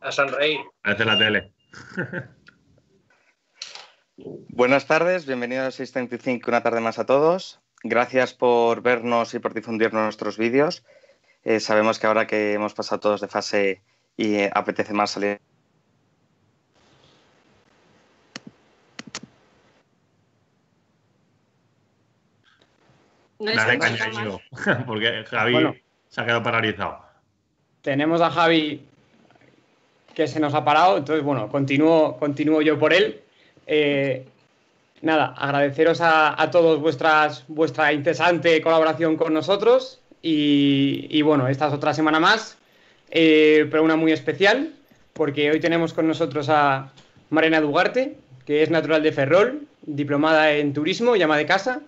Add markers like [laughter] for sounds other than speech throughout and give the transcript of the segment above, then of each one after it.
A sonreír. Parece la tele. Buenas tardes, bienvenidos a 635, una tarde más a todos. Gracias por vernos y por difundir nuestros vídeos. Eh, sabemos que ahora que hemos pasado todos de fase y eh, apetece más salir No Dale caña, [laughs] porque Javi Bueno. se ha quedado paralizado. Tenemos a Javi que se nos ha parado, entonces bueno, continúo, continúo yo por él. Eh, nada, agradeceros a, todos vuestras, vuestra incesante colaboración con nosotros y, bueno, esta es otra semana más, eh, pero una muy especial, porque hoy tenemos con nosotros a Mariana Dugarte, que es natural de Ferrol, diplomada en turismo, llama de casa,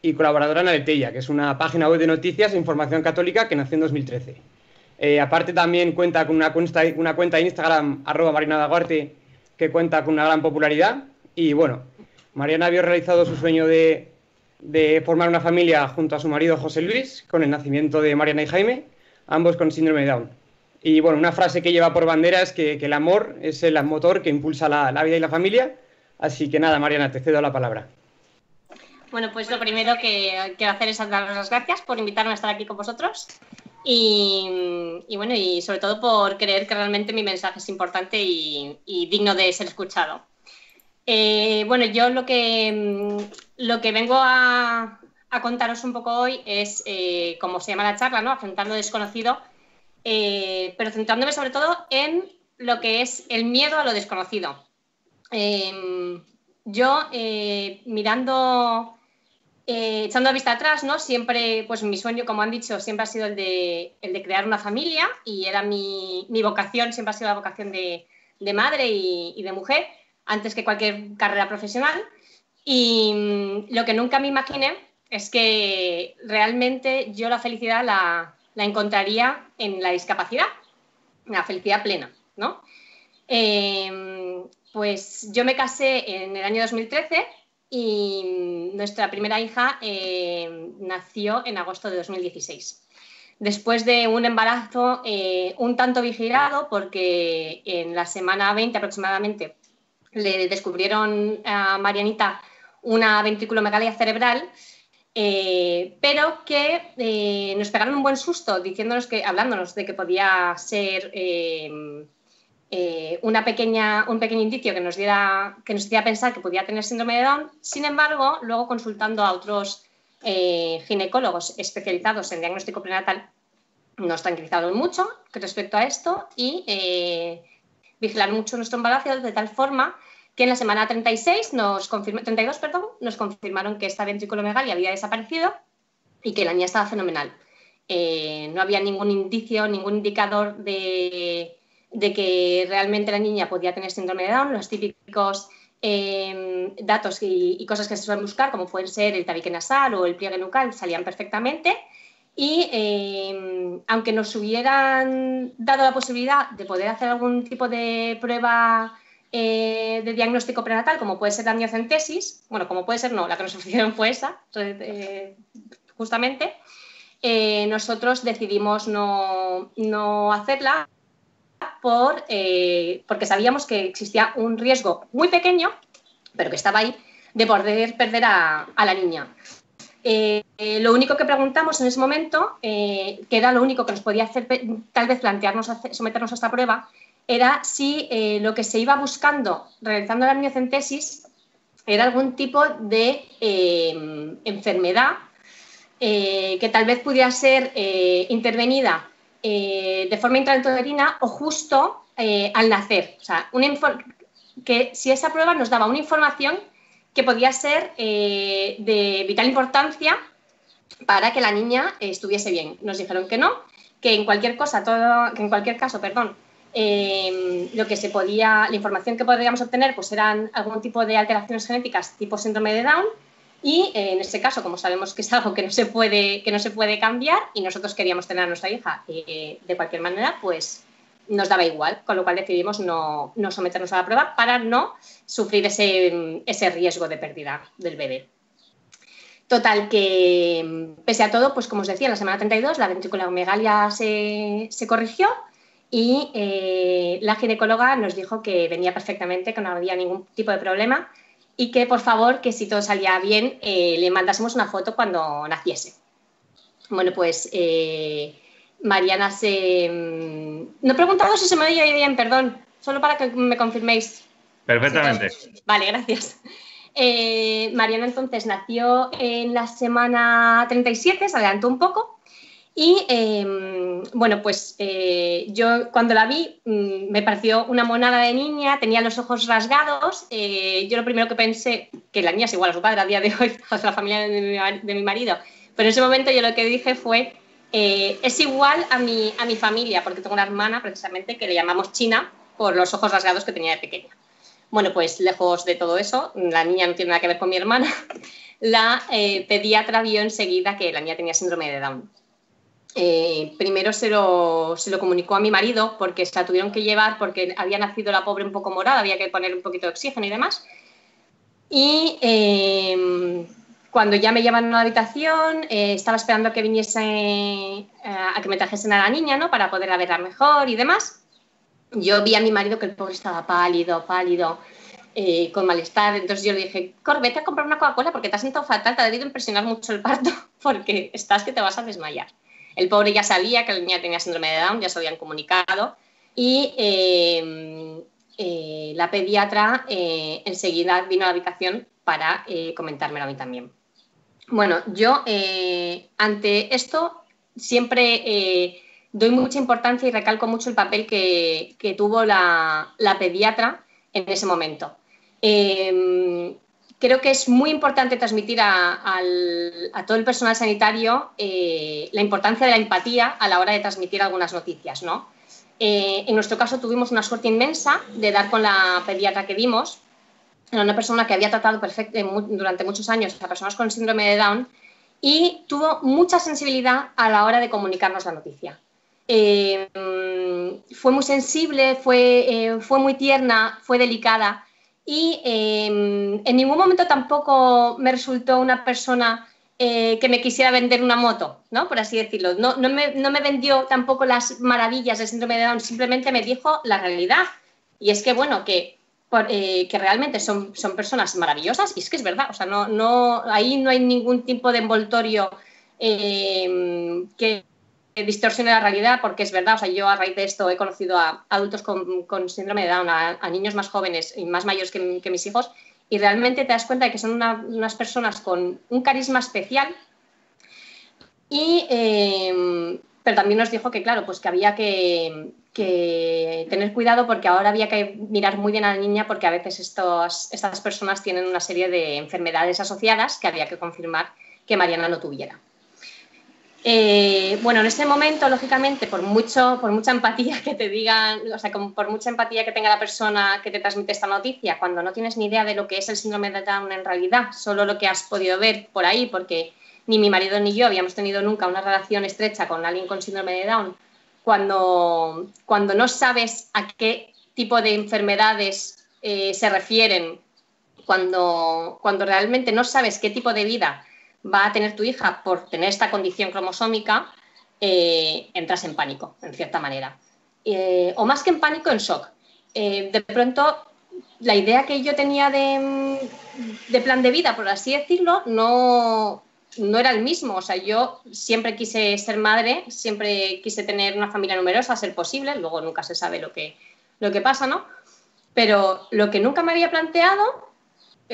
y colaboradora en Aleteia, que es una página web de noticias e información católica que nació en 2013. Eh, aparte también cuenta con una cuenta, una cuenta de Instagram, arroba Mariana Daguarte, que cuenta con una gran popularidad. Y bueno, Mariana había realizado su sueño de, de formar una familia junto a su marido José Luis, con el nacimiento de Mariana y Jaime, ambos con síndrome de Down. Y bueno, una frase que lleva por bandera es que, que el amor es el motor que impulsa la, la vida y la familia. Así que nada, Mariana, te cedo la palabra. Bueno, pues lo primero que quiero hacer es daros las gracias por invitarme a estar aquí con vosotros y, bueno, y sobre todo por creer que realmente mi mensaje es importante y, digno de ser escuchado. Eh, bueno, yo lo que, mm, lo que vengo a, a contaros un poco hoy es, eh, como se llama la charla, ¿no? Afrontando lo desconocido, eh, pero centrándome sobre todo en lo que es el miedo a lo desconocido. Eh, yo, eh, mirando, eh, echando la vista atrás, ¿no? Siempre, pues mi sueño, como han dicho, siempre ha sido el de, el de crear una familia y era mi, mi vocación, siempre ha sido la vocación de, de madre y, y, de mujer, antes que cualquier carrera profesional. Y mm, lo que nunca me imaginé es que realmente yo la felicidad la, la encontraría en la discapacidad, la felicidad plena, ¿no? Eh, pues yo me casé en el año 2013 y nuestra primera hija eh, nació en agosto de 2016. Después de un embarazo eh, un tanto vigilado, porque en la semana 20 aproximadamente le descubrieron a Marianita una ventrículomegalia cerebral, eh, pero que nos pegaron un buen susto diciéndonos que, hablándonos de que podía ser eh, una pequeña, un pequeño indicio que nos, diera, que nos hiciera pensar que podía tener síndrome de Down. Sin embargo, luego consultando a otros eh, ginecólogos especializados en diagnóstico prenatal, nos tranquilizaron mucho respecto a esto y eh, vigilaron mucho nuestro embarazo de tal forma que en la semana 36 nos 32 perdón, nos confirmaron que esta ventriculomegalia había desaparecido y que la niña estaba fenomenal. No había ningún indicio, ningún indicador de, de, que realmente la niña podía tener síndrome de Down, los típicos eh, datos y, cosas que se suelen buscar, como pueden ser el tabique nasal o el pliegue nucal, salían perfectamente. Y eh, aunque nos hubieran dado la posibilidad de poder hacer algún tipo de prueba eh, de diagnóstico prenatal, como puede ser la amniocentesis, bueno, como puede ser no, la que nos [laughs] ofrecieron fue esa, eh, justamente, eh, nosotros decidimos no, no hacerla por, eh, porque sabíamos que existía un riesgo muy pequeño, pero que estaba ahí, de poder perder a, la niña. Eh, eh, lo único que preguntamos en ese momento, que era lo único que nos podía hacer tal vez plantearnos someternos a esta prueba, era si lo que se iba buscando realizando la amniocentesis era algún tipo de enfermedad que tal vez pudiera ser intervenida de forma intrauterina o justo al nacer. O sea, una que si esa prueba nos daba una información que podía ser eh, de vital importancia para que la niña eh, estuviese bien. Nos dijeron que no, que en cualquier cosa, todo, que en cualquier caso, perdón, eh, lo que se podía, la información que podríamos obtener, pues eran algún tipo de alteraciones genéticas tipo síndrome de Down. Y en este caso, como sabemos que es algo que no se puede, que no se puede cambiar y nosotros queríamos tener a nuestra hija de cualquier manera, pues nos daba igual, con lo cual decidimos no, no someternos a la prueba para no sufrir ese, ese, riesgo de pérdida del bebé. Total, que pese a todo, pues como os decía, en la semana 32 la ventriculomegalia se, se corrigió y eh, la ginecóloga nos dijo que venía perfectamente, que no había ningún tipo de problema y que por favor, que si todo salía bien, eh, le mandásemos una foto cuando naciese. Bueno, pues eh, Mariana se... Mm, no he preguntado si se me oye bien, perdón, solo para que me confirméis. Perfectamente. Vale, gracias. Mariana entonces nació en la semana 37, se adelantó un poco y em, bueno, pues eh, yo cuando la vi mm, me pareció una monada de niña, tenía los ojos rasgados. Eh, yo lo primero que pensé, que la niña es igual a su padre a día de hoy, [laughs] a la familia de mi, marido, pero en ese momento yo lo que dije fue, eh, es igual a mi, a mi familia, porque tengo una hermana precisamente que le llamamos China por los ojos rasgados que tenía de pequeña. Bueno, pues lejos de todo eso, la niña no tiene nada que ver con mi hermana, [laughs] la pediatra vio enseguida que la niña tenía síndrome de Down. Eh, primero se lo, se lo, comunicó a mi marido porque se la tuvieron que llevar porque había nacido la pobre un poco morada, había que poner un poquito de oxígeno y demás. Y eh, cuando ya me llevan a la habitación, eh, estaba esperando a que viniese, a que me trajesen a la niña, ¿no? Para poderla verla mejor y demás. Yo vi a mi marido que el pobre estaba pálido, pálido, con malestar. Entonces yo le dije, Cor, vete a comprar una Coca-Cola porque te has sentado fatal, te ha debido impresionar mucho el parto [laughs] porque estás que te vas a desmayar. El pobre ya sabía que la niña tenía síndrome de Down, ya se habían comunicado y eh, eh, la pediatra eh, enseguida vino a la habitación para comentármelo a mí también. Bueno, yo ante esto siempre doy mucha importancia y recalco mucho el papel que, tuvo la, la, pediatra en ese momento creo que es muy importante transmitir a, todo el personal sanitario eh, la importancia de la empatía a la hora de transmitir algunas noticias. ¿no? Eh, en nuestro caso tuvimos una suerte inmensa de dar con la pediatra que vimos, era una persona que había tratado eh, durante muchos años a personas con síndrome de Down y tuvo mucha sensibilidad a la hora de comunicarnos la noticia. fue muy sensible, fue, fue muy tierna, fue delicada y em, en ningún momento tampoco me resultó una persona eh, que me quisiera vender una moto, ¿no? Por así decirlo. No, no, me, no, me, vendió tampoco las maravillas del síndrome de Down, simplemente me dijo la realidad. Y es que, bueno, que, eh, que realmente son, son personas maravillosas y es que es verdad, o sea, no, no, ahí no hay ningún tipo de envoltorio em, que distorsione la realidad, porque es verdad, o sea, yo a raíz de esto he conocido a adultos con, síndrome de Down, a, niños más jóvenes y más mayores que, mis hijos, y realmente te das cuenta de que son unas personas con un carisma especial. Y, em, pero también nos dijo que, claro, pues que había que, tener cuidado porque ahora había que mirar muy bien a la niña porque a veces estos, estas personas tienen una serie de enfermedades asociadas que había que confirmar que Mariana no tuviera. Eh, bueno, en ese momento, lógicamente, por, mucho, por mucha empatía que te digan, o sea, por mucha empatía que tenga la persona que te transmite esta noticia, cuando no tienes ni idea de lo que es el síndrome de Down en realidad, solo lo que has podido ver por ahí, porque ni mi marido ni yo habíamos tenido nunca una relación estrecha con alguien con síndrome de Down, cuando, cuando no sabes a qué tipo de enfermedades eh, se refieren, cuando, cuando realmente no sabes qué tipo de vida va a tener tu hija por tener esta condición cromosómica, eh, entras en pánico, en cierta manera. Eh, o más que en pánico, en shock. Eh, de pronto, la idea que yo tenía de, plan de vida, por así decirlo, no, no era el mismo. O sea, yo siempre quise ser madre, siempre quise tener una familia numerosa, ser posible, luego nunca se sabe lo que, lo que pasa, ¿no? Pero lo que nunca me había planteado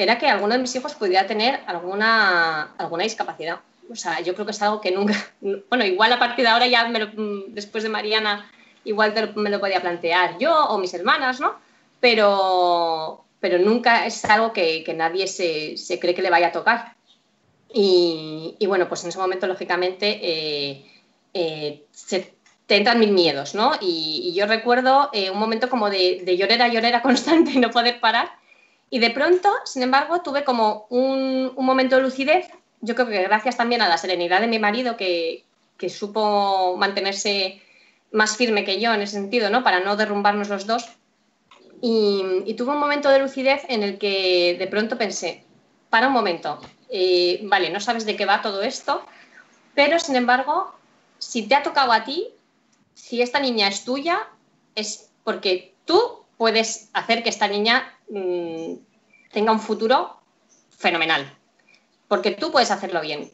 era que alguno de mis hijos pudiera tener alguna, alguna discapacidad. O sea, yo creo que es algo que nunca, [laughs] bueno, igual a partir de ahora ya después de Mariana, igual me lo podía plantear yo o mis hermanas, ¿no? Pero, pero nunca es algo que, nadie se, cree que le vaya a tocar. Y, bueno, pues en ese momento, lógicamente, eh, eh, se, te entran mil miedos, ¿no? Y, yo recuerdo eh, un momento como de, de llorera, llorera [laughs] constante y no poder parar y de pronto, sin embargo, tuve como un, momento de lucidez, yo creo que gracias también a la serenidad de mi marido, que, supo mantenerse más firme que yo en ese sentido, ¿no? Para no derrumbarnos los dos. Y, tuve un momento de lucidez en el que de pronto pensé, para un momento, eh, vale, no sabes de qué va todo esto, pero sin embargo, si te ha tocado a ti, si esta niña es tuya, es porque tú puedes hacer que esta niña mm, tenga un futuro fenomenal, porque tú puedes hacerlo bien.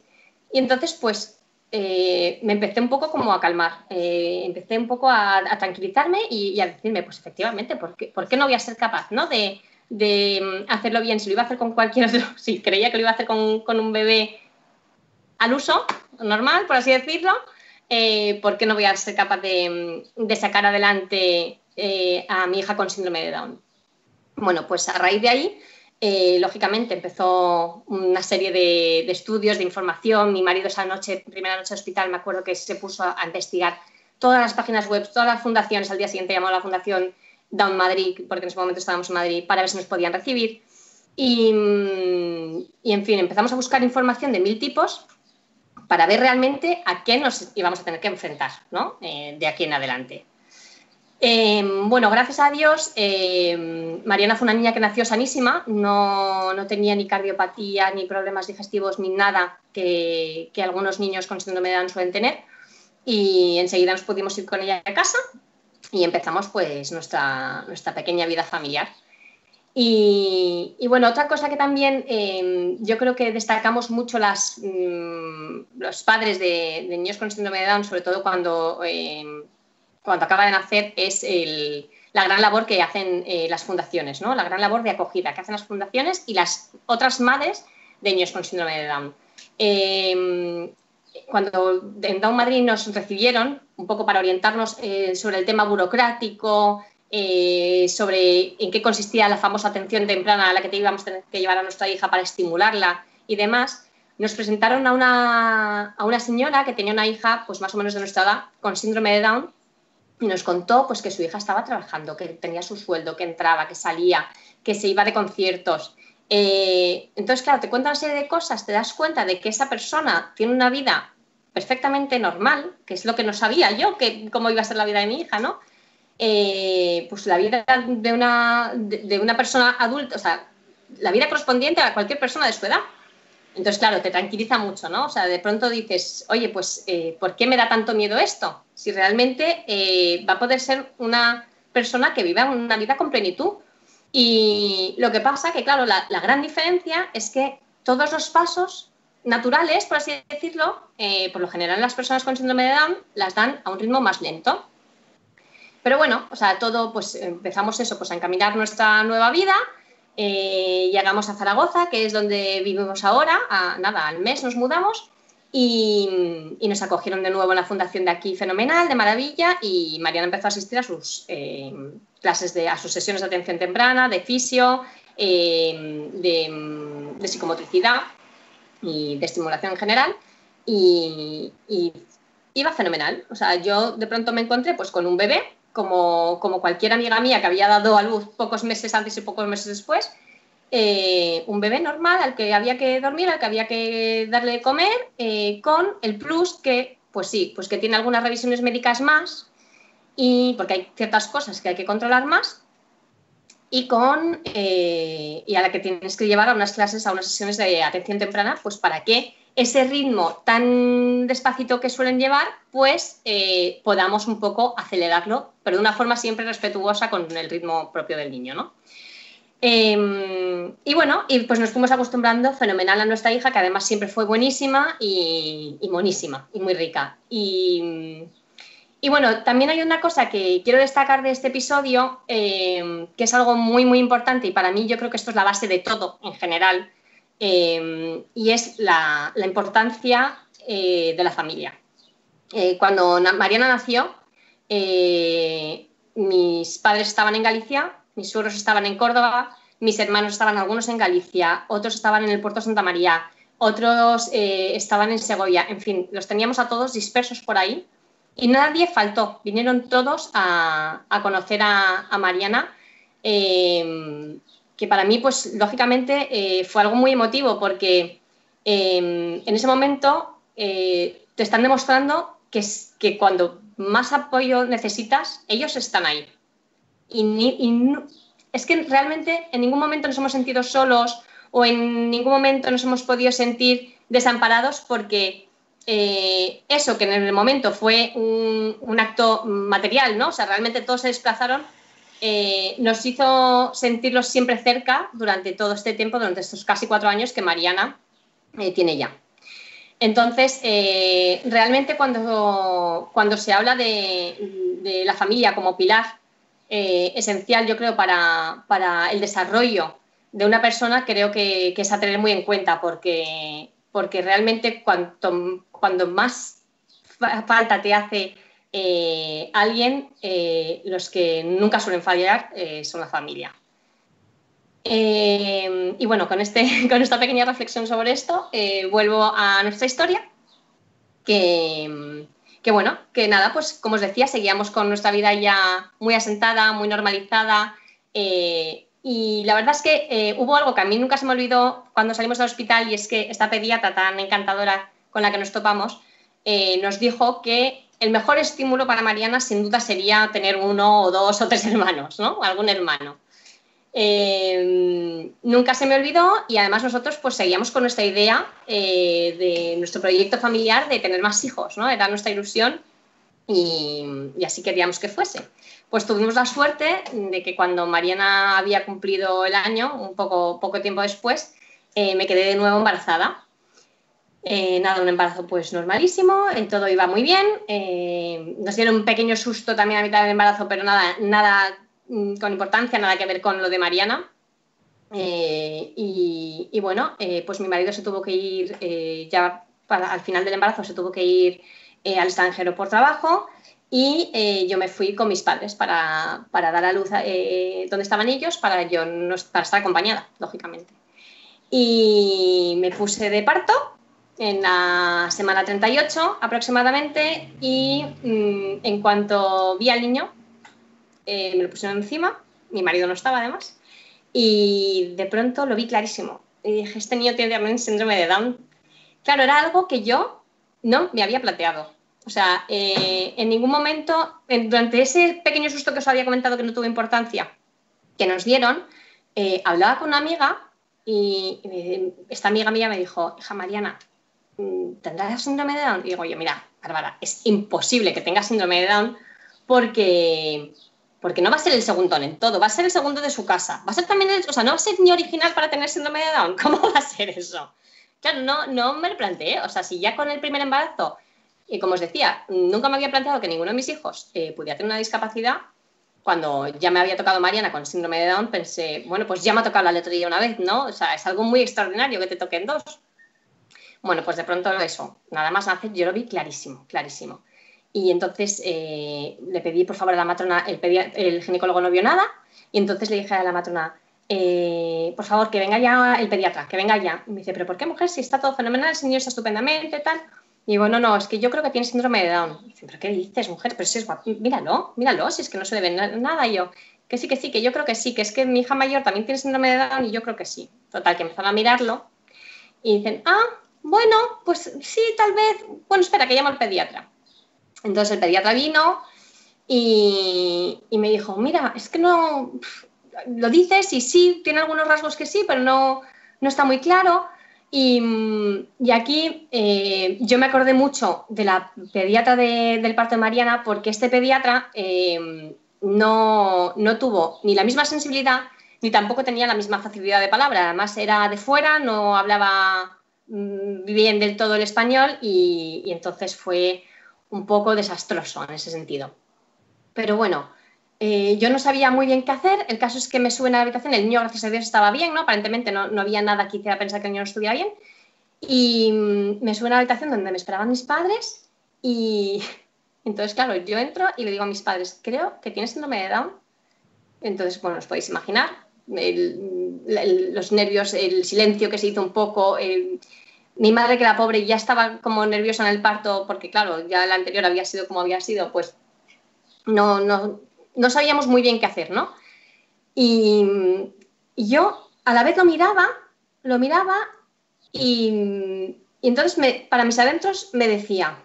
Y entonces, pues, eh, me empecé un poco como a calmar, eh, empecé un poco a, tranquilizarme y, a decirme, pues efectivamente, ¿por qué, ¿por qué, no voy a ser capaz ¿no? de, de, mm, hacerlo bien? Si lo iba a hacer con cualquier otro, [laughs] si creía que lo iba a hacer con, con un bebé al uso, normal, por así decirlo, eh, ¿por qué no voy a ser capaz de, de sacar adelante a mi hija con síndrome de Down? Bueno, pues a raíz de ahí eh, lógicamente empezó una serie de, estudios, de información. Mi marido esa noche, primera noche de hospital, me acuerdo que se puso a, investigar todas las páginas web, todas las fundaciones. Al día siguiente llamó a la Fundación Down Madrid, porque en ese momento estábamos en Madrid, para ver si nos podían recibir. Y, en fin, empezamos a buscar información de mil tipos para ver realmente a qué nos íbamos a tener que enfrentar ¿no? Eh, de aquí en adelante. Em, bueno, gracias a Dios, em, Mariana fue una niña que nació sanísima, no, tenía ni cardiopatía, ni problemas digestivos, ni nada que, algunos niños con síndrome de Down suelen tener. Y enseguida nos pudimos ir con ella a casa y empezamos pues nuestra, nuestra pequeña vida familiar. Y, bueno, otra cosa que también em, yo creo que destacamos mucho las, mm, los padres de, de, niños con síndrome de Down, sobre todo cuando cuando acaba de nacer es la gran labor que hacen eh, las fundaciones, ¿no? la gran labor de acogida que hacen las fundaciones y las otras madres de niños con síndrome de Down. Em, cuando en Down Madrid nos recibieron, un poco para orientarnos eh, sobre el tema burocrático, eh, sobre en qué consistía la famosa atención temprana a la que te íbamos a tener que llevar a nuestra hija para estimularla y demás, nos presentaron a una, a una señora que tenía una hija, pues más o menos de nuestra edad, con síndrome de Down, y nos contó pues, que su hija estaba trabajando, que tenía su sueldo, que entraba, que salía, que se iba de conciertos. Eh, entonces, claro, te cuenta una serie de cosas, te das cuenta de que esa persona tiene una vida perfectamente normal, que es lo que no sabía yo, que cómo iba a ser la vida de mi hija, ¿no? Eh, pues la vida de una, de una persona adulta, o sea, la vida correspondiente a cualquier persona de su edad. Entonces, claro, te tranquiliza mucho, ¿no? O sea, de pronto dices, oye, pues, eh, ¿por qué me da tanto miedo esto? Si realmente eh, va a poder ser una persona que viva una vida con plenitud. Y lo que pasa que, claro, la, gran diferencia es que todos los pasos naturales, por así decirlo, eh, por lo general las personas con síndrome de Down las dan a un ritmo más lento. Pero bueno, o sea, todo, pues empezamos eso, pues a encaminar nuestra nueva vida eh, llegamos a Zaragoza, que es donde vivimos ahora, nada, al mes nos mudamos y, nos acogieron de nuevo en la fundación de aquí, fenomenal, de maravilla, y Mariana empezó a asistir a sus eh, clases, de, a sus sesiones de atención temprana, de fisio, eh, de, psicomotricidad y de estimulación en general, y, y, iba fenomenal. O sea, yo de pronto me encontré pues con un bebé como, cualquier amiga mía que había dado a luz pocos meses antes y pocos meses después, eh, un bebé normal al que había que dormir, al que había que darle de comer, eh, con el plus que, pues sí, pues que tiene algunas revisiones médicas más, y porque hay ciertas cosas que hay que controlar más, y con eh, y a la que tienes que llevar a unas clases, a unas sesiones de atención temprana, pues para que ese ritmo tan despacito que suelen llevar, pues eh, podamos un poco acelerarlo, pero de una forma siempre respetuosa con el ritmo propio del niño, ¿no? Em, y bueno, y pues nos fuimos acostumbrando fenomenal a nuestra hija, que además siempre fue buenísima y, monísima y muy rica. Y, bueno, también hay una cosa que quiero destacar de este episodio, em, que es algo muy, muy importante y para mí yo creo que esto es la base de todo en general, Em, y es la, importancia eh, de la familia. Eh, cuando Mariana nació, eh, mis padres estaban en Galicia, mis suegros estaban en Córdoba, mis hermanos estaban algunos en Galicia, otros estaban en el puerto Santa María, otros estaban en Segovia, en fin, los teníamos a todos dispersos por ahí y nadie faltó, vinieron todos a, conocer a, a Mariana em, que para mí, pues lógicamente, eh, fue algo muy emotivo porque em, en ese momento eh, te están demostrando que, que cuando más apoyo necesitas, ellos están ahí. Y, es que realmente en ningún momento nos hemos sentido solos o en ningún momento nos hemos podido sentir desamparados porque eh, eso que en el momento fue un, acto material, ¿no? O sea, realmente todos se desplazaron, eh, nos hizo sentirlos siempre cerca durante todo este tiempo, durante estos casi cuatro años que Mariana eh, tiene ya. Entonces, realmente cuando, cuando se habla de, la familia como pilar esencial, yo creo, para, para, el desarrollo de una persona, creo que, que es a tener muy en cuenta, porque porque realmente cuanto, cuando más falta te hace eh, alguien, eh, los que nunca suelen fallar eh, son la familia. y bueno, con, este, [laughs] con esta pequeña reflexión sobre esto, vuelvo a nuestra historia, que, que, bueno, que nada, pues como os decía, seguíamos con nuestra vida ya muy asentada, muy normalizada. Y la verdad es que hubo algo que a mí nunca se me olvidó cuando salimos del hospital y es que esta pediatra tan encantadora con la que nos topamos nos dijo que el mejor estímulo para Mariana sin duda sería tener uno o dos o tres [laughs] hermanos, ¿no? Algún hermano. Eh, nunca se me olvidó y además nosotros pues seguíamos con nuestra idea de nuestro proyecto familiar de tener más hijos, ¿no? Era nuestra ilusión y así queríamos que fuese. Pues tuvimos la suerte de que cuando Mariana había cumplido el año, un poco, poco tiempo después, eh, me quedé de nuevo embarazada. Eh, nada, un embarazo pues normalísimo, eh, todo iba muy bien. nos dieron un pequeño susto también a mitad del embarazo, pero nada, nada mm, con importancia, nada que ver con lo de Mariana. Y, bueno, pues mi marido se tuvo que ir, ya al final del embarazo se tuvo que ir al extranjero por trabajo y eh, yo me fui con mis padres para, dar a luz eh, donde estaban ellos, para, yo no, para estar acompañada, lógicamente. Y me puse de parto en la semana 38 aproximadamente y mm, en cuanto vi al niño, eh, me lo pusieron encima, mi marido no estaba además, y de pronto lo vi clarísimo. Y dije, este niño tiene también síndrome de Down. Claro, era algo que yo no me había planteado o sea, eh, en ningún momento, durante ese pequeño susto que os había comentado que no tuvo importancia, que nos dieron, eh, hablaba con una amiga y, esta amiga mía me dijo, hija Mariana, ¿tendrás síndrome de Down? Y digo yo, mira, Bárbara, es imposible que tengas síndrome de Down porque, porque no va a ser el segundo en todo, va a ser el segundo de su casa. Va a ser también, o sea, no va a ser ni original para tener síndrome de Down. [laughs] ¿Cómo va a ser eso? Claro, no, no me lo planteé. O sea, si ya con el primer embarazo y como os decía, nunca me había planteado que ninguno de mis hijos eh, pudiera tener una discapacidad. Cuando ya me había tocado Mariana con síndrome de Down, pensé, bueno, pues ya me ha tocado la lotería una vez, ¿no? O sea, es algo muy extraordinario que te toquen dos. Bueno, pues de pronto eso, nada más nace, yo lo vi clarísimo, clarísimo. Y entonces eh, le pedí, por favor, a la matrona, el, el, ginecólogo no vio nada, y entonces le dije a la matrona, eh, por favor, que venga ya el pediatra, que venga ya. Y me dice, ¿pero por qué, mujer? Si está todo fenomenal, el señor está estupendamente, tal. Y digo, no, no, es que yo creo que tiene síndrome de Down. ¿pero qué dices, mujer? Pero si es guapo, míralo, míralo, si es que no se debe nada. Y yo, que sí, que sí, que yo creo que sí, que es que mi hija mayor también tiene síndrome de Down y yo creo que sí. Total, que empezaron a mirarlo y dicen, ah, bueno, pues sí, tal vez, bueno, espera, que llamo al pediatra. Entonces el pediatra vino y, y me dijo, mira, es que no, lo dices y sí, tiene algunos rasgos que sí, pero no, no está muy claro. Y, aquí eh, yo me acordé mucho de la pediatra del parto de Mariana porque este pediatra eh, no, tuvo ni la misma sensibilidad ni tampoco tenía la misma facilidad de palabra. Además era de fuera, no hablaba bien del todo el español y, entonces fue un poco desastroso en ese sentido. Pero bueno, eh, yo no sabía muy bien qué hacer. El caso es que me suben a la habitación. El niño, gracias a Dios, estaba bien, ¿no? Aparentemente no, había nada que hiciera pensar que el niño no estuviera bien. Y mm, me suben a la habitación donde me esperaban mis padres. Y [laughs] entonces, claro, yo entro y le digo a mis padres, creo que tiene síndrome de Down. Entonces, bueno, os podéis imaginar los nervios, el silencio que se hizo un poco. mi madre, que era pobre, ya estaba como nerviosa en el parto, porque claro, ya la anterior había sido como había sido, pues no, no, no sabíamos muy bien qué hacer, ¿no? Y, yo a la vez lo miraba, lo miraba y, entonces para mis adentros me decía,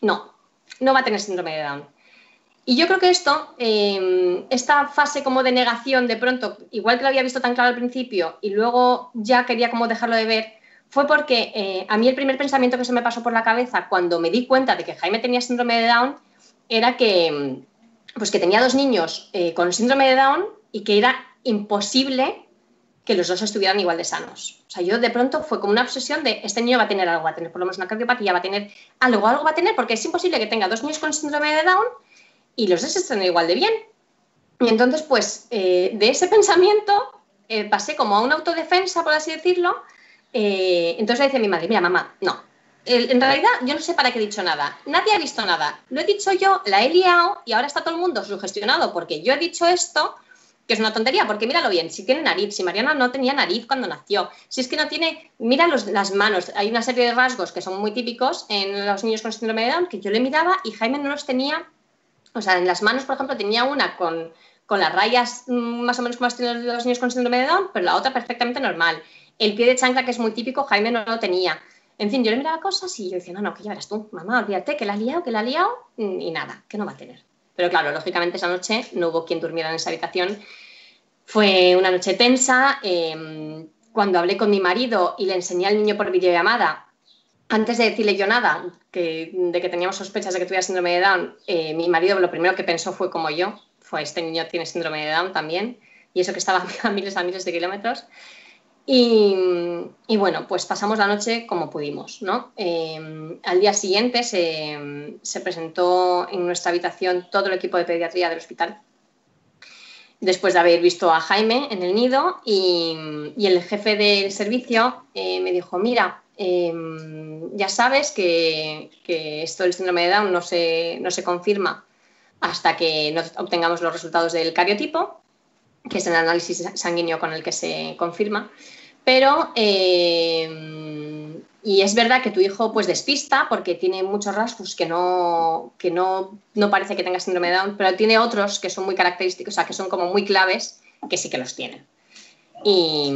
no, no va a tener síndrome de Down. Y yo creo que esto, em, esta fase como de negación de pronto, igual que lo había visto tan claro al principio y luego ya quería como dejarlo de ver, fue porque eh, a mí el primer pensamiento que se me pasó por la cabeza cuando me di cuenta de que Jaime tenía síndrome de Down era que, pues que tenía dos niños eh, con síndrome de Down y que era imposible que los dos estuvieran igual de sanos. O sea, yo de pronto fue como una obsesión de este niño va a tener algo, va a tener por lo menos una cardiopatía, va a tener algo, algo va a tener, porque es imposible que tenga dos niños con síndrome de Down y los dos estén igual de bien. Y entonces, pues, eh, de ese pensamiento pasé como a una autodefensa, por así decirlo, eh, entonces le a mi madre, mira, mamá, no. en realidad yo no sé para qué he dicho nada. Nadie ha visto nada. Lo he dicho yo, la he liado y ahora está todo el mundo sugestionado porque yo he dicho esto, que es una tontería, porque míralo bien, si tiene nariz, si Mariana no tenía nariz cuando nació, si es que no tiene, mira las manos, hay una serie de rasgos que son muy típicos en los niños con síndrome de Down que yo le miraba y Jaime no los tenía, o sea, en las manos, por ejemplo, tenía una con, con las rayas mm, más o menos como las tienen los niños con síndrome de Down, pero la otra perfectamente normal. El pie de chancla, que es muy típico, Jaime no lo tenía. En fin, yo le miraba cosas y yo decía, no, no, que ya tú, mamá, olvídate, que la has liado, que la has liado, y nada, que no va a tener. Pero claro, lógicamente esa noche no hubo quien durmiera en esa habitación. Fue una noche tensa. Em, cuando hablé con mi marido y le enseñé al niño por videollamada, antes de decirle yo nada, de que teníamos sospechas de que tuviera síndrome de Down, eh, mi marido lo primero que pensó fue como yo, fue este niño tiene síndrome de Down también, y eso que estaba [laughs] a miles a miles de kilómetros. Y, bueno, pues pasamos la noche como pudimos. ¿no? Em, al día siguiente se, presentó en nuestra habitación todo el equipo de pediatría del hospital, después de haber visto a Jaime en el nido y, el jefe del servicio eh, me dijo, mira, em, ya sabes que, esto del síndrome de Down no se, no se confirma hasta que no obtengamos los resultados del cariotipo, que es el análisis sanguíneo con el que se confirma. Pero, eh, y es verdad que tu hijo pues despista porque tiene muchos rasgos que no, que no, no parece que tenga síndrome de Down, pero tiene otros que son muy característicos, o sea, que son como muy claves, que sí que los tienen. Y,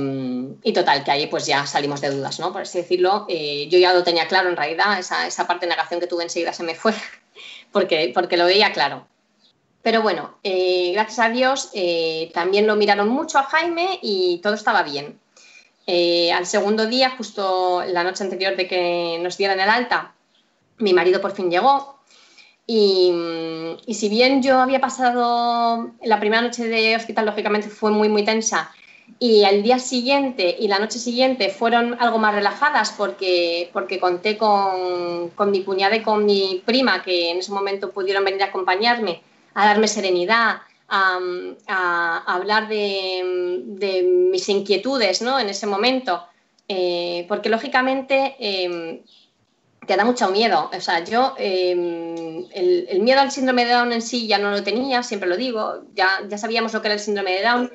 total, que ahí pues ya salimos de dudas, ¿no? Por así decirlo. Eh, yo ya lo tenía claro en realidad, esa, esa, parte de negación que tuve enseguida se me fue, [laughs] porque, porque lo veía claro. Pero bueno, eh, gracias a Dios también lo miraron mucho a Jaime y todo estaba bien. Eh, al segundo día, justo la noche anterior de que nos dieran el alta, mi marido por fin llegó. Y, si bien yo había pasado la primera noche de hospital, lógicamente fue muy, muy tensa, y al día siguiente y la noche siguiente fueron algo más relajadas porque, porque conté con, con mi cuñada y con mi prima, que en ese momento pudieron venir a acompañarme, a darme serenidad, a, hablar de, mis inquietudes ¿no? en ese momento, eh, porque lógicamente em, te da mucho miedo. O sea, yo em, el, miedo al síndrome de Down en sí ya no lo tenía, siempre lo digo, ya, ya sabíamos lo que era el síndrome de Down.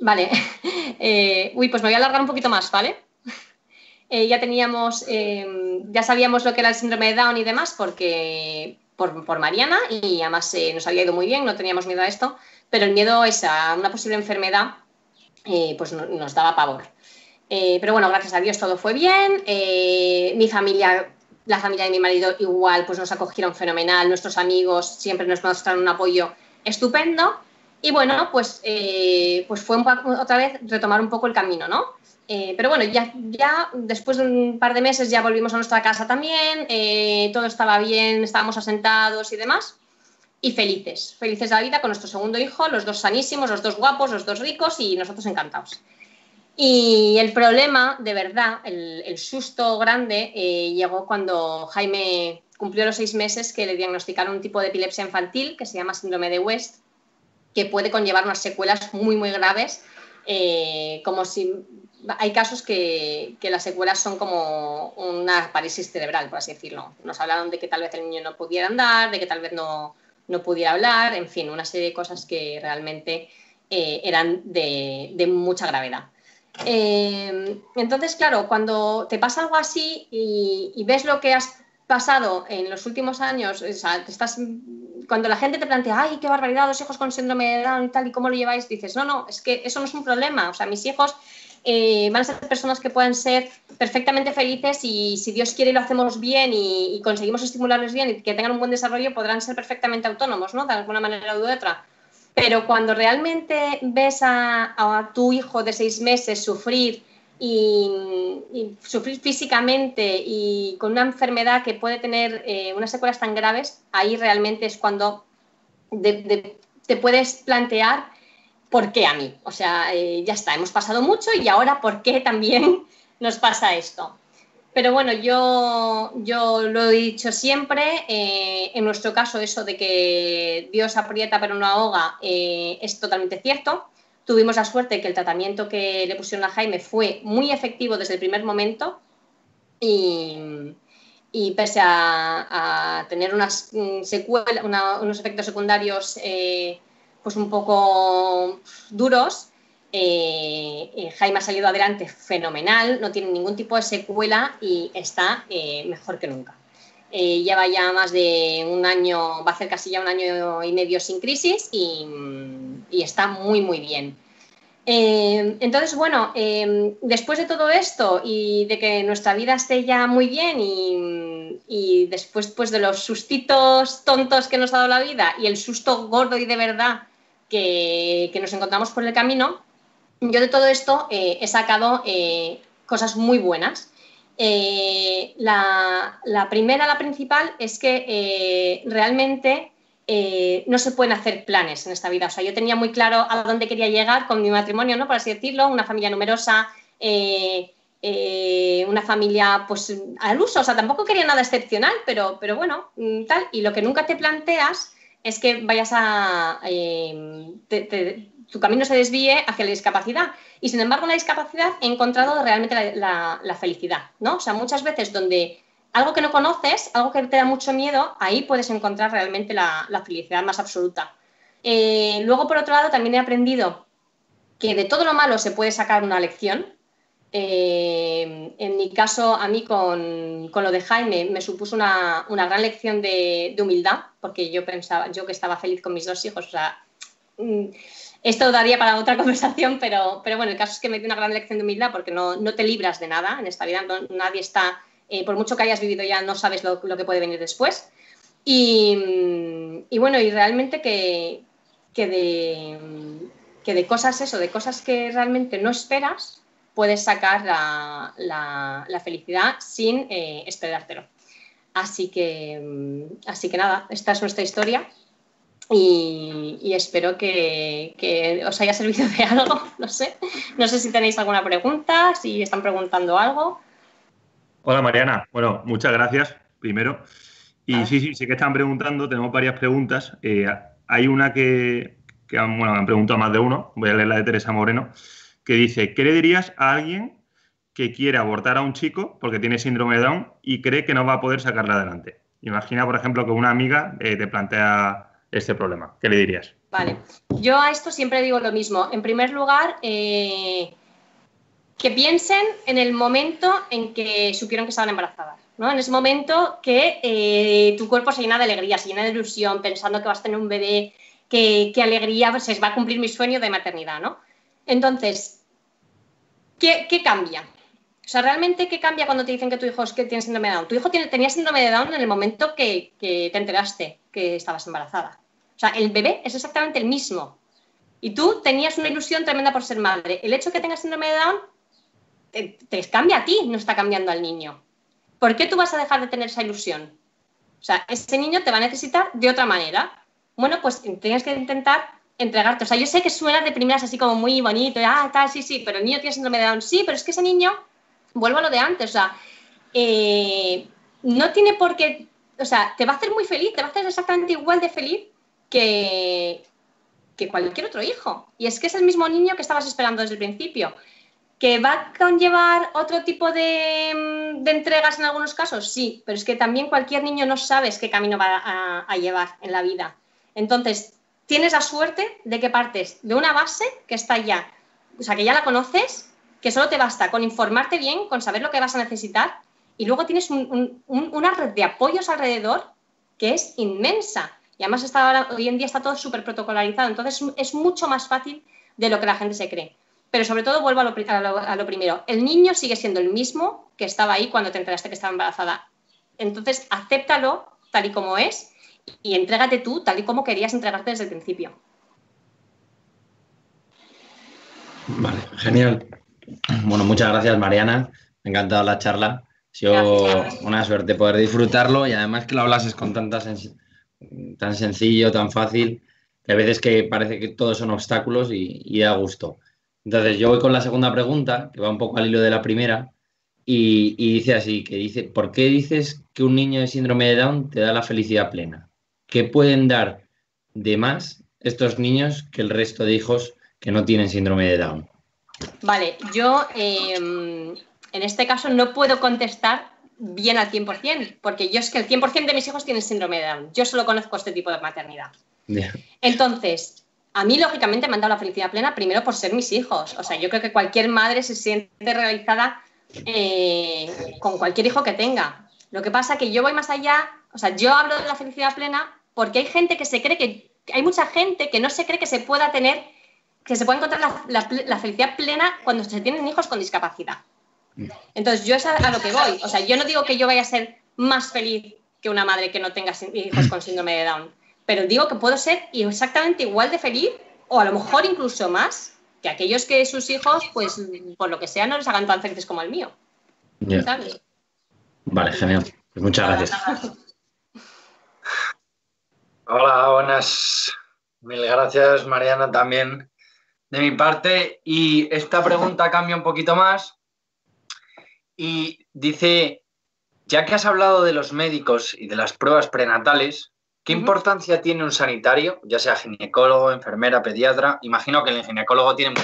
Vale, [laughs] eh, uy, pues me voy a alargar un poquito más, ¿vale? Eh, ya teníamos, em, ya sabíamos lo que era el síndrome de Down y demás, porque, por, Mariana y además eh, nos había ido muy bien, no teníamos miedo a esto, pero el miedo a una posible enfermedad eh, pues nos daba pavor. Eh, pero bueno, gracias a Dios todo fue bien, mi familia, la familia de mi marido igual pues nos acogieron fenomenal, nuestros amigos siempre nos mostraron un apoyo estupendo y bueno, pues, pues fue otra vez retomar un poco el camino, ¿no? Eh, pero bueno, ya, ya después de un par de meses ya volvimos a nuestra casa también, eh, todo estaba bien, estábamos asentados y demás, y felices, felices de la vida con nuestro segundo hijo, los dos sanísimos, los dos guapos, los dos ricos y nosotros encantados. Y el problema, de verdad, el, susto grande, eh, llegó cuando Jaime cumplió los seis meses que le diagnosticaron un tipo de epilepsia infantil que se llama síndrome de West, que puede conllevar unas secuelas muy, muy graves, como si hay casos que, las secuelas son como una parálisis cerebral, por así decirlo. Nos hablaron de que tal vez el niño no pudiera andar, de que tal vez no, pudiera hablar, en fin, una serie de cosas que realmente eh, eran de, mucha gravedad. Eh, entonces, claro, cuando te pasa algo así y, ves lo que has pasado en los últimos años, cuando la gente te plantea, ay, qué barbaridad, dos hijos con síndrome de Down y tal, ¿y cómo lo lleváis? Dices, no, no, es que eso no es un problema. O sea, mis hijos eh, van a ser personas que puedan ser perfectamente felices y si Dios quiere y lo hacemos bien y, conseguimos estimularles bien y que tengan un buen desarrollo, podrán ser perfectamente autónomos, ¿no? De alguna manera u otra. Pero cuando realmente ves a, tu hijo de seis meses sufrir y, sufrir físicamente y con una enfermedad que puede tener eh, unas secuelas tan graves, ahí realmente es cuando te puedes plantear por qué a mí. O sea, eh, ya está, hemos pasado mucho y ahora por qué también [laughs] nos pasa esto. Pero bueno, yo, yo lo he dicho siempre, eh, en nuestro caso eso de que Dios aprieta pero no ahoga es totalmente cierto. Tuvimos la suerte que el tratamiento que le pusieron a Jaime fue muy efectivo desde el primer momento y, pese a, tener unas mm, secuelas, unos efectos secundarios eh, pues un poco duros, eh, eh, Jaime ha salido adelante fenomenal, no tiene ningún tipo de secuela y está mejor que nunca. lleva ya más de un año, va a ser casi ya un año y medio sin crisis y, y está muy, muy bien. Eh, entonces, bueno, eh, después de todo esto y de que nuestra vida esté ya muy bien y, después pues, de los sustitos tontos que nos ha dado la vida y el susto gordo y de verdad que, nos encontramos por el camino, yo de todo esto eh, he sacado cosas muy buenas. La, la, primera, la principal, es que realmente eh, no se pueden hacer planes en esta vida. O sea, yo tenía muy claro a dónde quería llegar con mi matrimonio, ¿no? Por así decirlo, una familia numerosa, eh, eh, una familia, pues, al uso. O sea, tampoco quería nada excepcional, pero, pero bueno, mm, tal. Y lo que nunca te planteas es que vayas a... tu camino se desvíe hacia la discapacidad. Y sin embargo, en la discapacidad he encontrado realmente la, la felicidad, ¿no? O sea, muchas veces donde algo que no conoces, algo que te da mucho miedo, ahí puedes encontrar realmente la, felicidad más absoluta. Eh, luego, por otro lado, también he aprendido que de todo lo malo se puede sacar una lección. Eh, en mi caso, a mí con, lo de Jaime me supuso una, gran lección de, humildad, porque yo pensaba, yo que estaba feliz con mis dos hijos, o sea, mm, esto daría para otra [laughs] conversación, pero, pero bueno, el caso es que me dio una gran lección de humildad porque no, te libras de nada en esta vida, nadie está eh, por mucho que hayas vivido ya, no sabes lo, que puede venir después. Y, bueno, y realmente que, de, cosas eso, de cosas que realmente no esperas, puedes sacar la, felicidad sin eh, esperártelo. Así que, así que nada, esta es nuestra historia y, espero que, que, os haya servido de algo, [laughs] no sé. No sé si tenéis alguna pregunta, si están preguntando algo. Hola Mariana, bueno, muchas gracias primero. Y sí, sí, sí que están preguntando, tenemos varias preguntas. Eh, hay una que, han, bueno, han preguntado más de uno, voy a leer la de Teresa Moreno, que dice, ¿qué le dirías a alguien que quiere abortar a un chico porque tiene síndrome de Down y cree que no va a poder sacarla adelante? Imagina, por ejemplo, que una amiga eh, te plantea este problema. ¿Qué le dirías? Vale, yo a esto siempre digo lo mismo. En primer lugar, eh, que piensen en el momento en que supieron que estaban embarazadas. ¿no? En ese momento que eh, tu cuerpo se llena de alegría, se llena de ilusión, pensando que vas a tener un bebé, que, alegría, pues, va a cumplir mi sueño de maternidad. ¿no? Entonces, ¿qué, cambia? O sea, realmente, ¿qué cambia cuando te dicen que tu hijo es que tiene síndrome de Down? Tu hijo tenía síndrome de Down en el momento que, que te enteraste que estabas embarazada. O sea, el bebé es exactamente el mismo. Y tú tenías una ilusión tremenda por ser madre. El hecho de que tengas síndrome de Down te, cambia a ti, no está cambiando al niño. ¿Por qué tú vas a dejar de tener esa ilusión? O sea, ese niño te va a necesitar de otra manera. Bueno, pues tienes que intentar entregarte. O sea, yo sé que suena de primeras así como muy bonito, ah, tal, sí, sí, pero el niño tiene síndrome de Down, sí, pero es que ese niño, vuelvo a lo de antes, o sea, eh, no tiene por qué, o sea, te va a hacer muy feliz, te va a hacer exactamente igual de feliz que, que cualquier otro hijo. Y es que es el mismo niño que estabas esperando desde el principio. ¿Que va a conllevar otro tipo de, entregas en algunos casos? Sí, pero es que también cualquier niño no sabes qué camino va a, llevar en la vida. Entonces, tienes la suerte de que partes de una base que está ya, o sea, que ya la conoces, que solo te basta con informarte bien, con saber lo que vas a necesitar, y luego tienes una red de apoyos alrededor que es inmensa. Y además está hoy en día está todo súper protocolarizado, entonces es mucho más fácil de lo que la gente se cree. Pero sobre todo vuelvo a lo, primero. El niño sigue siendo el mismo que estaba ahí cuando te enteraste que estaba embarazada. Entonces, acéptalo tal y como es y entrégate tú tal y como querías entregarte desde el principio. Vale, genial. Bueno, muchas gracias, Mariana. Me ha encantado la charla. Ha sido una suerte poder disfrutarlo y además que lo hablases con tanta tan sencillo, tan fácil, que a veces que parece que todos son obstáculos y, da gusto. Entonces, yo voy con la segunda pregunta, que va un poco al hilo de la primera, y, y, dice así, que dice, ¿por qué dices que un niño de síndrome de Down te da la felicidad plena? ¿Qué pueden dar de más estos niños que el resto de hijos que no tienen síndrome de Down? Vale, yo em, en este caso no puedo contestar bien al 100%, porque yo es que el 100% de mis hijos tienen síndrome de Down. Yo solo conozco este tipo de maternidad. Entonces, a mí lógicamente me han dado la felicidad plena primero por ser mis hijos. O sea, yo creo que cualquier madre se siente realizada eh, con cualquier hijo que tenga. Lo que pasa es que yo voy más allá, o sea, yo hablo de la felicidad plena porque hay gente que se cree que, hay mucha gente que no se cree que se pueda tener, que se pueda encontrar la felicidad plena cuando se tienen hijos con discapacidad. Entonces, yo es a, lo que voy. O sea, yo no digo que yo vaya a ser más feliz que una madre que no tenga hijos con síndrome de Down, pero digo que puedo ser exactamente igual de feliz o a lo mejor incluso más que aquellos que sus hijos, pues por lo que sea, no les hagan tan felices como el mío. Vale, genial. Pues muchas gracias. Hola, buenas. Mil gracias, Mariana, también de mi parte. Y esta pregunta cambia un poquito más y dice, ya que has hablado de los médicos y de las pruebas prenatales, ¿qué importancia tiene un sanitario, ya sea ginecólogo, enfermera, pediatra? Imagino que el ginecólogo tiene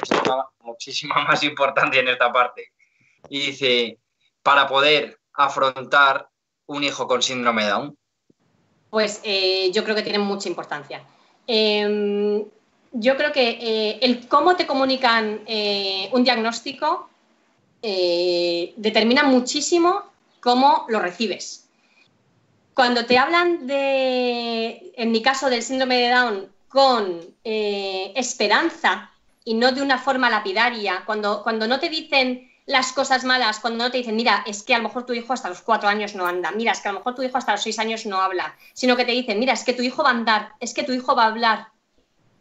muchísima, [laughs] más importancia en esta parte. Y dice, para poder afrontar un hijo con síndrome de Down. Pues eh, yo creo que tiene mucha importancia. Em, yo creo que eh, el cómo te comunican eh, un diagnóstico determina muchísimo cómo lo recibes. Cuando te hablan de, en mi caso, del síndrome de Down con eh, esperanza y no de una forma lapidaria, cuando, cuando no te dicen las cosas malas, cuando no te dicen, mira, es que a lo mejor tu hijo hasta los cuatro años no anda, mira, es que a lo mejor tu hijo hasta los seis años no habla, sino que te dicen, mira, es que tu hijo va a andar, es que tu hijo va a hablar,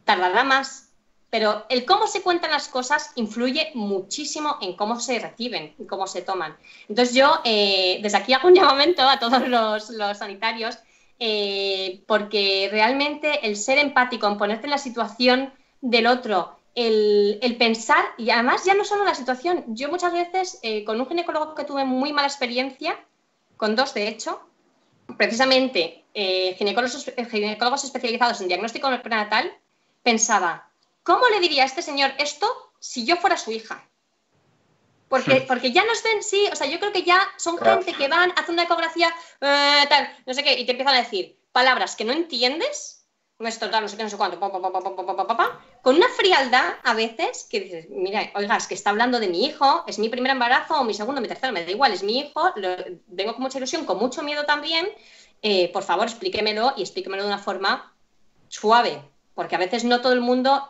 tardará más, pero el cómo se cuentan las cosas influye muchísimo en cómo se reciben y cómo se toman. Entonces yo eh, desde aquí hago un [laughs] llamamiento a todos los, sanitarios eh, porque realmente el ser empático, en ponerte en la situación del otro, el, pensar, y además ya no solo la situación, yo muchas veces eh, con un ginecólogo que tuve muy mala experiencia, con dos de hecho, precisamente ginecólogos, ginecólogos especializados en diagnóstico prenatal, pensaba, ¿Cómo le diría a este señor esto si yo fuera su hija? Porque, hmm. porque ya nos ven, sí, o sea, yo creo que ya son gente que van, hacen una ecografía, eh, tal, no sé qué, y te empiezan a decir palabras que no entiendes, esto tal, no sé qué, no sé cuánto, con una frialdad a veces que dices, mira, oiga, es que está hablando de mi hijo, es mi primer embarazo o mi segundo, mi tercero, me da igual, es mi hijo, vengo con mucha ilusión, con mucho miedo también, eh, por favor, explíquemelo y explíquemelo de una forma suave, porque a veces no todo el mundo,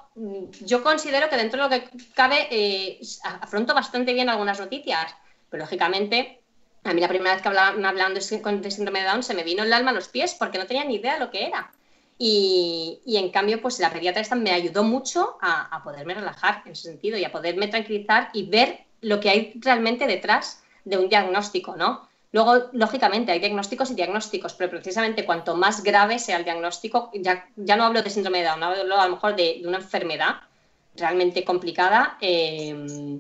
yo considero que dentro de lo que cabe eh, afronto bastante bien algunas noticias, pero lógicamente a mí la primera vez que hablaban de, síndrome de Down se me vino el alma a los pies porque no tenía ni idea de lo que era. Y, en cambio, pues la pediatra esta me ayudó mucho a, a, poderme relajar en ese sentido y a poderme tranquilizar y ver lo que hay realmente detrás de un diagnóstico, ¿no? Luego, lógicamente, hay diagnósticos y diagnósticos, pero precisamente cuanto más grave sea el diagnóstico, ya, ya no hablo de síndrome de Down, hablo a lo mejor de, una enfermedad realmente complicada, eh,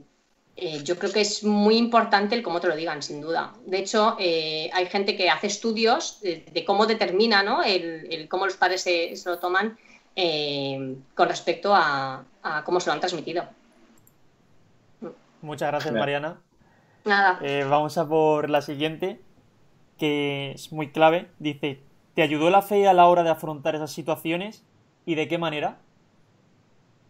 eh, yo creo que es muy importante el cómo te lo digan, sin duda. De hecho, eh, hay gente que hace estudios de, cómo determina ¿no? el, cómo los padres se, lo toman con respecto a, a, cómo se lo han transmitido. Muchas gracias, Mariana. Nada. Eh, vamos a por la siguiente, que es muy clave. Dice, ¿te ayudó la fe a la hora de afrontar esas situaciones y de qué manera?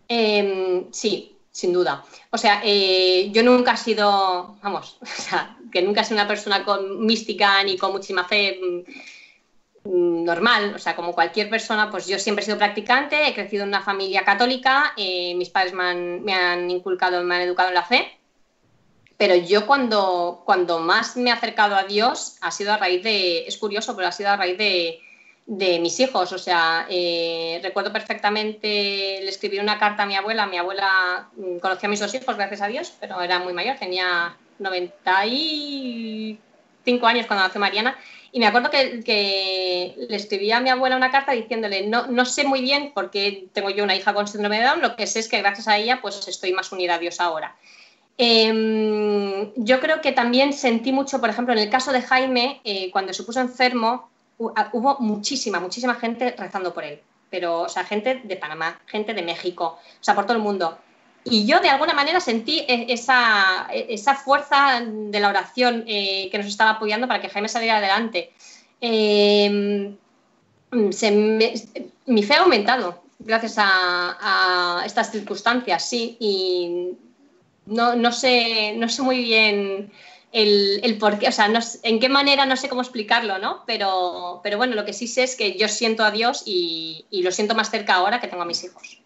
Em, sí, sin duda. O sea, eh, yo nunca he sido, vamos, [laughs] o sea, que nunca he sido una persona con mística ni con muchísima fe mm, normal, o sea, como cualquier persona, pues yo siempre he sido practicante, he crecido en una familia católica, eh, mis padres me han, me han, inculcado, me han educado en la fe pero yo cuando, cuando más me he acercado a Dios ha sido a raíz de, es curioso, pero ha sido a raíz de, de mis hijos. O sea, eh, recuerdo perfectamente, le escribí una carta a mi abuela. Mi abuela mm, conocía a mis dos hijos, gracias a Dios, pero era muy mayor, tenía 95 años cuando nació Mariana. Y me acuerdo que, le escribí a mi abuela una carta diciéndole, no, no sé muy bien porque tengo yo una hija con síndrome de Down, lo que sé es que gracias a ella pues estoy más unida a Dios ahora. Em, yo creo que también sentí mucho, por ejemplo, en el caso de Jaime, eh, cuando se puso enfermo, hubo muchísima, muchísima gente rezando por él. Pero, o sea, gente de Panamá, gente de México, o sea, por todo el mundo. Y yo de alguna manera sentí e, esa, e, esa fuerza de la oración eh, que nos estaba apoyando para que Jaime saliera adelante. Em, mi fe ha aumentado gracias a, estas circunstancias, sí, y no, no, sé, no sé muy bien el, el por qué, o sea, no, en qué manera no sé cómo explicarlo, ¿no? Pero, pero bueno, lo que sí sé es que yo siento a Dios y, lo siento más cerca ahora que tengo a mis hijos.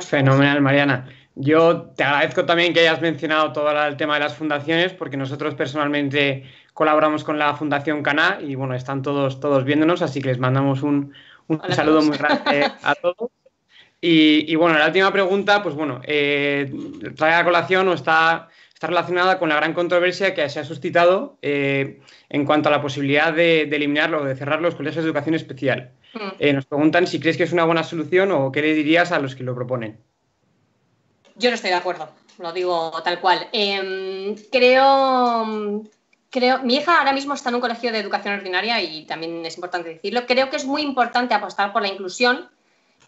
Fenomenal, Mariana. Yo te agradezco también que hayas mencionado todo el tema de las fundaciones, porque nosotros personalmente colaboramos con la Fundación Cana y bueno, están todos, todos viéndonos, así que les mandamos un, un saludo muy grande a todos. Y, bueno, la última pregunta, pues bueno, eh, trae a colación o está, está relacionada con la gran controversia que se ha suscitado eh, en cuanto a la posibilidad de, de eliminarlo o de cerrar los colegios de educación especial. Mm. Eh, nos preguntan si crees que es una buena solución o qué le dirías a los que lo proponen. Yo no estoy de acuerdo, lo digo tal cual. Em, creo, creo, mi hija ahora mismo está en un colegio de educación ordinaria y también es importante decirlo. Creo que es muy importante apostar por la inclusión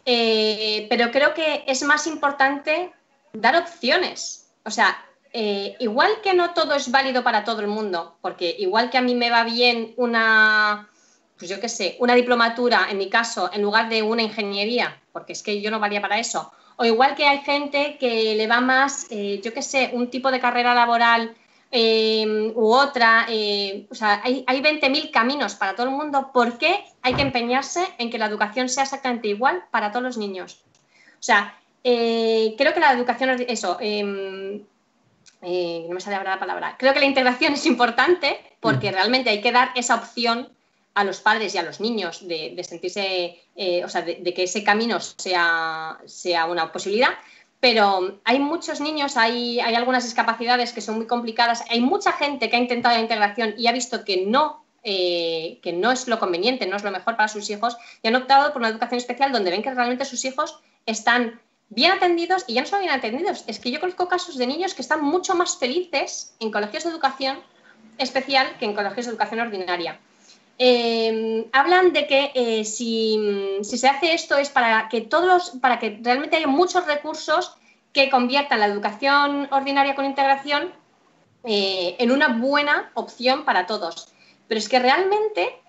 eh, pero creo que es más importante dar opciones. O sea, eh, igual que no todo es válido para todo el mundo, porque igual que a mí me va bien una, pues yo qué sé, una diplomatura, en mi caso, en lugar de una ingeniería, porque es que yo no valía para eso, o igual que hay gente que le va más, eh, yo qué sé, un tipo de carrera laboral Em, u otra. Eh, o sea, hay, hay 20.000 caminos para todo el mundo. ¿Por qué hay que empeñarse en que la educación sea exactamente igual para todos los niños? O sea, eh, creo que la educación, eso, em, eh, no me sale ahora la palabra, creo que la integración es importante porque mm. realmente hay que dar esa opción a los padres y a los niños de, sentirse, o sea, de, que ese camino sea, sea una posibilidad, pero hay muchos niños, hay, algunas discapacidades que son muy complicadas, hay mucha gente que ha intentado la integración y ha visto que no, eh, que no es lo conveniente, no es lo mejor para sus hijos y han optado por una educación especial donde ven que realmente sus hijos están bien atendidos y ya no son bien atendidos, es que yo conozco casos de niños que están mucho más felices en colegios de educación especial que en colegios de educación ordinaria. Eh, hablan de que eh, si, se hace esto es para que todos para que realmente haya muchos recursos que conviertan la educación ordinaria con integración eh, en una buena opción para todos. Pero es que realmente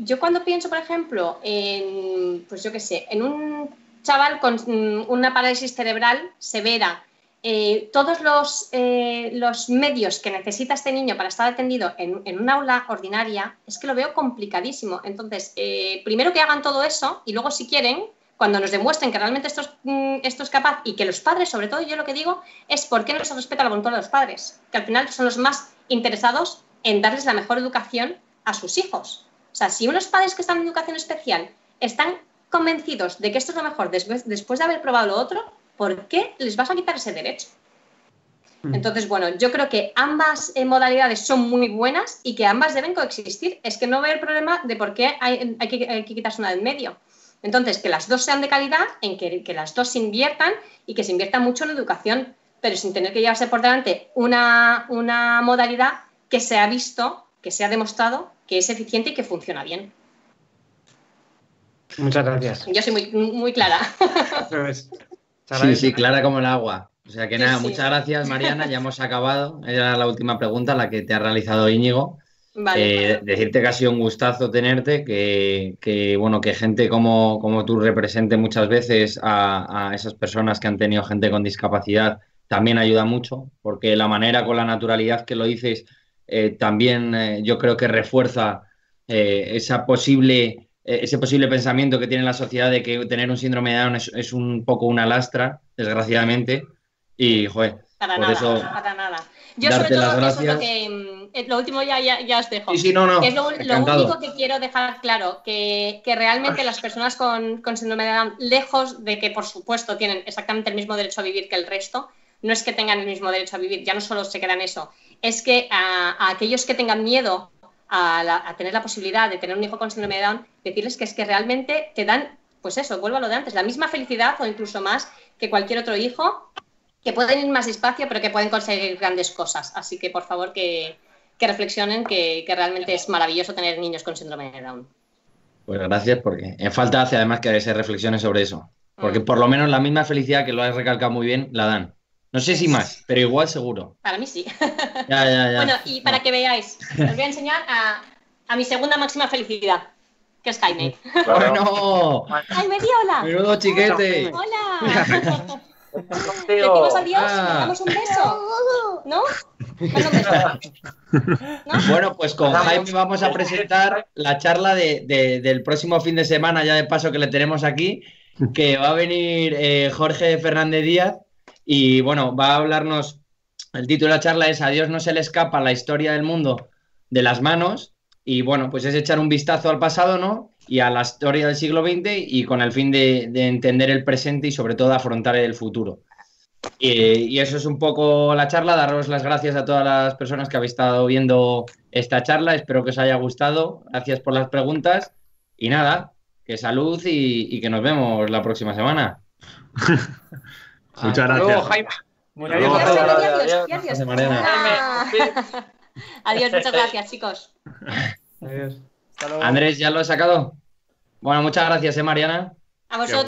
yo cuando pienso, por ejemplo, en, pues yo qué sé, en un chaval con mm, una parálisis cerebral severa eh, todos eh, los, medios que necesita este niño para estar atendido en, un aula ordinaria, es que lo veo complicadísimo. Entonces, eh, primero que hagan todo eso y luego si quieren, cuando nos demuestren que realmente esto es, mm, esto es capaz y que los padres, sobre todo yo lo que digo, es por qué no se respeta la voluntad de los padres, que al final son los más interesados en darles la mejor educación a sus hijos. O sea, si unos padres que están en educación especial están convencidos de que esto es lo mejor después, después de haber probado lo otro, ¿por qué les vas a quitar ese derecho? Mm. Entonces, bueno, yo creo que ambas eh, modalidades son muy buenas y que ambas deben coexistir. Es que no veo el problema de por qué hay, que, quitarse una del medio. Entonces, que las dos sean de calidad, en que, las dos se inviertan y que se invierta mucho en educación, pero sin tener que llevarse por delante una, una modalidad que se ha visto, que se ha demostrado que es eficiente y que funciona bien. Muchas gracias. Yo soy muy, muy clara. Sí, sí, clara como el agua. O sea que nada, muchas gracias Mariana, ya hemos acabado. Era la última pregunta, la que te ha realizado Íñigo. Eh, decirte que ha sido un gustazo tenerte, que, bueno, que gente como, como tú represente muchas veces a, esas personas que han tenido gente con discapacidad también ayuda mucho, porque la manera con la naturalidad que lo dices eh, también eh, yo creo que refuerza esa posible ese posible pensamiento que tiene la sociedad de que tener un síndrome de Down es, un poco una lastra, desgraciadamente. Y, joder, para nada, para nada. Yo sobre todo que, eh, lo último ya, ya, ya os dejo. Sí, sí, no, no. Es lo, único que quiero dejar claro, que, que realmente las personas con, con síndrome de Down, lejos de que por supuesto tienen exactamente el mismo derecho a vivir que el resto, no es que tengan el mismo derecho a vivir, ya no solo se queda en eso, es que a, a aquellos que tengan miedo a, la- a tener la posibilidad de tener un hijo con síndrome de Down, decirles que es que realmente te dan, pues eso, vuelvo a lo de antes, la misma felicidad o incluso más que cualquier otro hijo, que pueden ir más despacio, pero que pueden conseguir grandes cosas. Así que por favor que, que reflexionen que, que realmente es maravilloso tener niños con síndrome de Down. Pues gracias, porque en falta hace además que se reflexione sobre eso. Porque Mm. por lo menos la misma felicidad que lo has recalcado muy bien, la dan. No sé si más, pero igual seguro. Para mí sí. [laughs] Ya, ya, ya. Bueno, y para que veáis, os voy a enseñar a, a mi segunda máxima felicidad, que es Jaime. [laughs] Bueno, [laughs] ¡Jaime, di hola! menudo chiquete. ¡Hola! Contigo. Decimos adiós, Ah. damos un beso. ¿No? Manda un beso. ¿No? Bueno, pues con Jaime vamos a presentar la charla de- de- del próximo fin de semana, ya de paso que le tenemos aquí, que va a venir eh, Jorge Fernández Díaz y bueno, va a hablarnos, el título de la charla es A Dios no se le escapa la historia del mundo de las manos y bueno, pues es echar un vistazo al pasado, ¿no? Y a la historia del siglo XX y con el fin de, de entender el presente y sobre todo afrontar el futuro. Y, y eso es un poco la charla. Daros las gracias a todas las personas que habéis estado viendo esta charla. Espero que os haya gustado. Gracias por las preguntas. Y nada, que salud y, y que nos vemos la próxima semana. [laughs] Muchas Hasta luego, gracias. Jaime. Muchas Adiós, gracias. Adiós, Adiós, adiós, adiós. Gracias. Ah. [laughs] Adiós, muchas gracias, chicos. Adiós. Hasta luego. Andrés, ¿ya lo he sacado? Bueno, muchas gracias, ¿eh, Mariana? A vosotros.